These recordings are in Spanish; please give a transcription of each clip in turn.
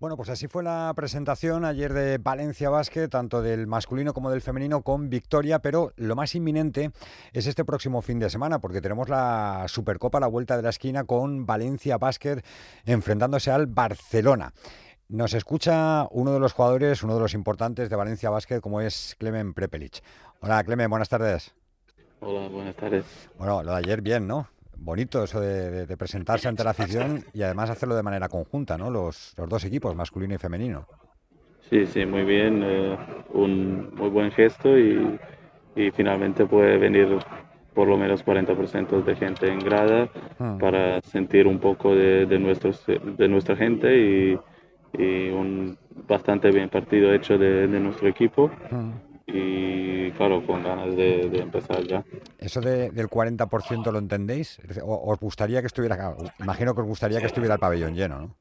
Bueno, pues así fue la presentación ayer de Valencia Basket, tanto del masculino como del femenino, con victoria, pero lo más inminente es este próximo fin de semana, porque tenemos la Supercopa a la vuelta de la esquina con Valencia Basket enfrentándose al Barcelona. Nos escucha uno de los jugadores, uno de los importantes de Valencia Basket, como es Clemen Prepelic. Hola, Clemen, buenas tardes. Hola, buenas tardes. Bueno, lo de ayer bien, ¿no? Bonito eso de, presentarse ante la afición y además hacerlo de manera conjunta, ¿no? Los, dos equipos, masculino y femenino. Sí, sí, muy bien. Eh, un muy buen gesto y, finalmente puede venir por lo menos 40% de gente en grada ah. para sentir un poco de, nuestros, de nuestra gente y, un bastante bien partido hecho de, nuestro equipo. Ah y claro, con ganas de, empezar ya. ¿Eso del 40% lo entendéis? ¿O, ¿Os gustaría que estuviera, imagino que os gustaría que estuviera el pabellón lleno, ¿no?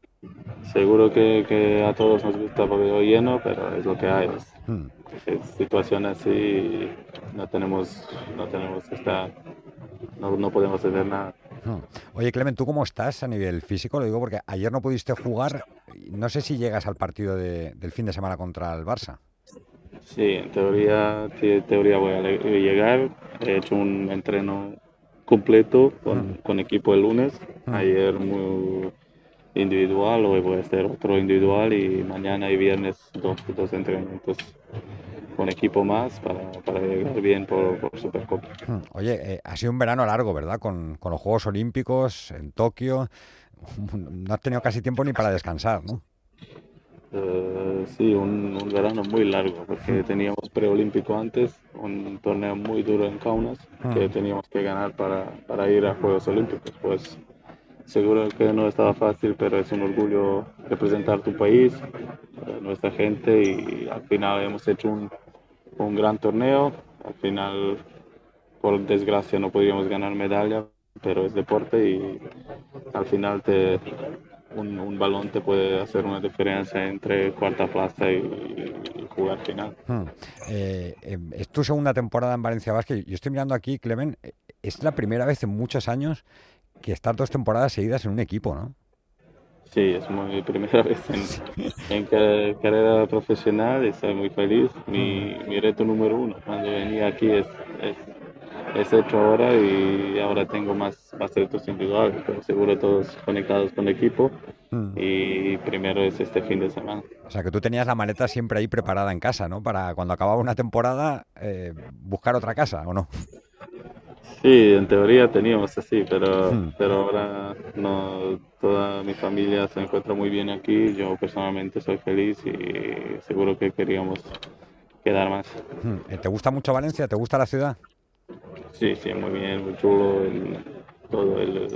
Seguro que, a todos nos gusta el pabellón lleno, pero es lo que hay. Es, hmm. situación así, no tenemos, no tenemos esta, no, no podemos hacer nada. Hmm. Oye, Clement, ¿tú cómo estás a nivel físico? Lo digo porque ayer no pudiste jugar. No sé si llegas al partido del fin de semana contra el Barça. Sí, en teoría, teoría voy a llegar. He hecho un entreno completo con, con equipo el lunes. Ayer muy individual, hoy voy a hacer otro individual y mañana y viernes dos, dos entrenamientos con equipo más para, para llegar bien por, por Supercopa. Oye, eh, ha sido un verano largo, ¿verdad? Con, con los Juegos Olímpicos en Tokio. No has tenido casi tiempo ni para descansar, ¿no? Eh, sí, un, verano muy largo, porque teníamos preolímpico antes, un torneo muy duro en Kaunas, ah. que teníamos que ganar para, para, ir a Juegos Olímpicos. Pues seguro que no estaba fácil, pero es un orgullo representar tu país, eh, nuestra gente, y al final hemos hecho un, un gran torneo. Al final, por desgracia, no podíamos ganar medalla, pero es deporte y al final te, un, balón te puede hacer una diferencia entre cuarta plaza y, jugar final. Hmm. Eh, em, es tu segunda temporada en Valencia Basket. Yo estoy mirando aquí, Clemen, eh, es la primera vez en muchos años que estás dos temporadas seguidas en un equipo, ¿no? Sí, es mi primera vez en, carrera profesional y estoy muy feliz. Mi, hmm. mi reto número uno cuando venía aquí es es hecho ahora y ahora tengo más, más retos individuales, pero seguro todos conectados con el equipo mm. y primero es este fin de semana. O sea que tú tenías la maleta siempre ahí preparada en casa, ¿no? Para cuando acababa una temporada eh, buscar otra casa, ¿o no? Sí, en teoría teníamos así, pero, mm. pero ahora no, toda mi familia se encuentra muy bien aquí, yo personalmente soy feliz y seguro que queríamos quedar más. Mm. ¿Te gusta mucho Valencia? ¿Te gusta la ciudad? Sí, sí, muy bien, muy chulo. todo el,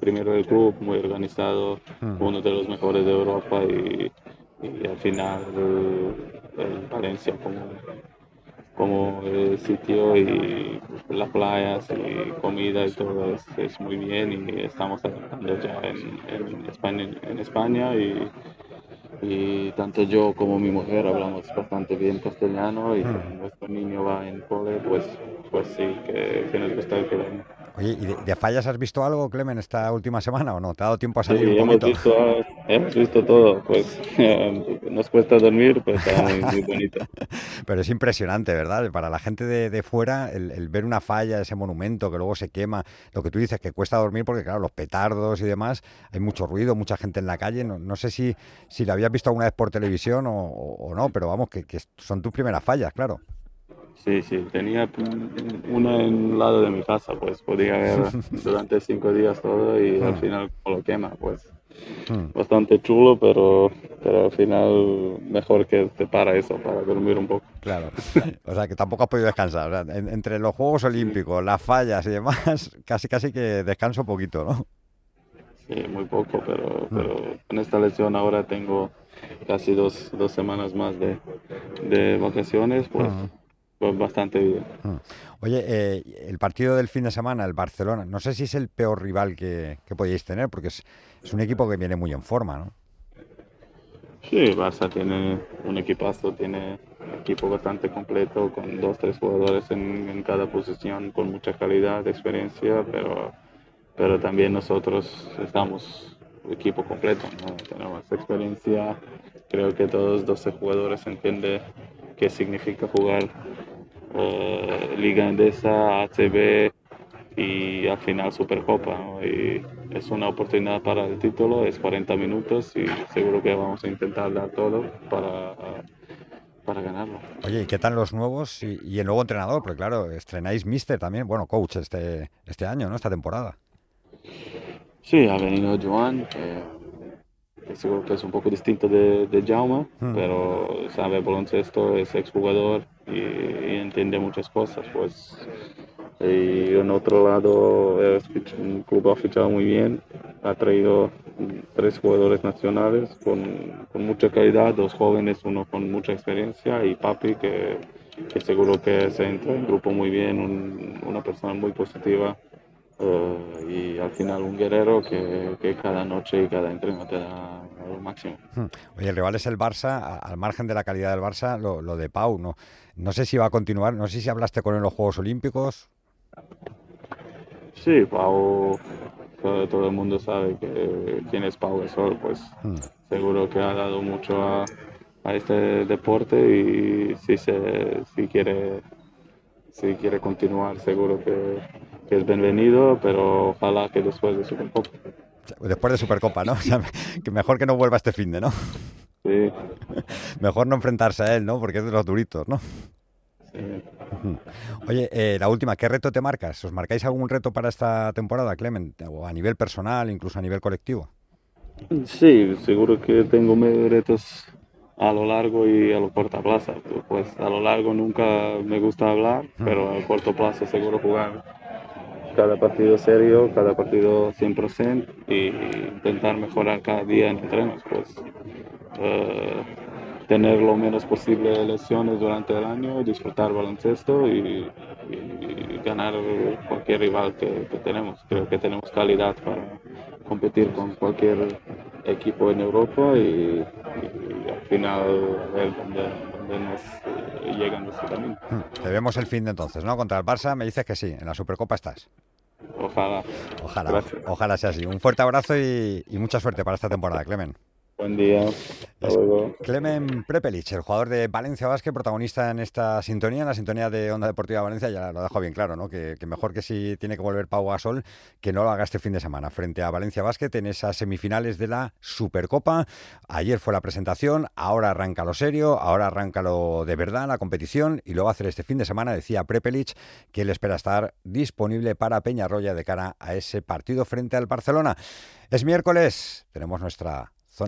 primero el club, muy organizado, hmm. uno de los mejores de Europa y, al final el, Valencia como, como sitio y las playas y comida y todo es, muy bien y estamos trabajando ya en, España, en España y y tanto yo como mi mujer hablamos bastante bien castellano y hmm. nuestro niño va en cole, pues, pues sí, que, que nos gusta el. Oye, ¿y de, fallas has visto algo, Clemen, esta última semana o no? ¿Te ha dado tiempo a salir un poquito? Hemos visto, hemos visto todo, pues nos cuesta dormir, pues está muy, bonito. Pero es impresionante, ¿verdad? Para la gente de, de fuera, el, ver una falla, ese monumento que luego se quema, lo que tú dices, que cuesta dormir porque, claro, los petardos y demás, hay mucho ruido, mucha gente en la calle, no, no sé si, si lo habías visto alguna vez por televisión o, o no, pero vamos, que, que son tus primeras fallas, claro. Sí, sí, tenía una en el lado de mi casa, pues podía ver durante cinco días todo y al ah. final lo quema, pues hmm. bastante chulo, pero, pero al final mejor que te para eso, para dormir un poco. Claro, o sea que tampoco has podido descansar, entre los Juegos Olímpicos, las fallas y demás, casi casi que descanso poquito, ¿no? Sí, muy poco, pero, hmm. pero con esta lesión ahora tengo casi dos, dos semanas más de, de vacaciones, pues... Ah. Pues bastante bien. Ah. Oye, eh, el partido del fin de semana, el Barcelona, no sé si es el peor rival que, que podíais tener, porque es, es, un equipo que viene muy en forma, ¿no? Sí, Barça tiene un equipazo, tiene un equipo bastante completo, con dos, tres jugadores en, en cada posición, con mucha calidad, experiencia, pero, pero también nosotros estamos equipo completo, ¿no? tenemos experiencia creo que todos los 12 jugadores entienden qué significa jugar eh, Liga Endesa, ACB y al final Supercopa. Y es una oportunidad para el título, es 40 minutos y seguro que vamos a intentar dar todo para, para ganarlo. Oye, ¿y qué tal los nuevos y, el nuevo entrenador? Porque claro, estrenáis Mister también, bueno, coach este, este año, ¿no? Esta temporada. Sí, ha venido Joan, que seguro que es un poco distinto de, de Jaume, hmm. pero sabe baloncesto, es exjugador y, y entiende muchas cosas, pues y en otro lado, el club ha fichado muy bien, ha traído tres jugadores nacionales con, con, mucha calidad, dos jóvenes, uno con mucha experiencia y Papi, que, que seguro que se entra en grupo muy bien, una persona muy positiva eh, y al final un guerrero que, que, cada noche y cada entreno te da lo máximo. Hmm. Oye, el rival es el Barça, al margen de la calidad del Barça, lo, lo de Pau, ¿no? No sé si va a continuar, no sé si hablaste con él en los Juegos Olímpicos. Sí, Pau, todo, el mundo sabe que quién es Pau Gasol, pues hmm. seguro que ha dado mucho a, este deporte y si, se, si, quiere, si quiere continuar, seguro que, es bienvenido, pero ojalá que después de Supercopa. Después de Supercopa, ¿no? que mejor que no vuelva este fin de, ¿no? Sí. Mejor no enfrentarse a él, ¿no? Porque es de los duritos, ¿no? Oye, eh, la última, ¿qué reto te marcas? ¿Os marcáis algún reto para esta temporada, Clement? O a nivel personal, incluso a nivel colectivo. Sí, seguro que tengo retos a lo largo y a lo corto plazo. Pues a lo largo nunca me gusta hablar, pero a corto plazo seguro jugar cada partido serio, cada partido 100% y intentar mejorar cada día en entrenos. Pues, eh, tener lo menos posible lesiones durante el año, disfrutar baloncesto y, ganar cualquier rival que, tenemos. Creo que tenemos calidad para competir con cualquier equipo en Europa y, al final ver dónde, nos eh, llegan los caminos. Te vemos el fin de entonces, ¿no? Contra el Barça me dices que sí, en la Supercopa estás. Ojalá. Ojalá, ojalá sea así. Un fuerte abrazo y, y mucha suerte para esta temporada, Clemen. Buen día. Clemen Prepelic, el jugador de Valencia Vázquez, protagonista en esta sintonía, en la sintonía de Onda Deportiva Valencia, ya lo dejo bien claro, ¿no? Que, mejor que si tiene que volver Pau Gasol, que no lo haga este fin de semana frente a Valencia Vázquez en esas semifinales de la Supercopa. Ayer fue la presentación, ahora arranca lo serio, ahora arranca lo de verdad, la competición, y lo va a hacer este fin de semana, decía Prepelic, que él espera estar disponible para Peñarroya de cara a ese partido frente al Barcelona. Es miércoles, tenemos nuestra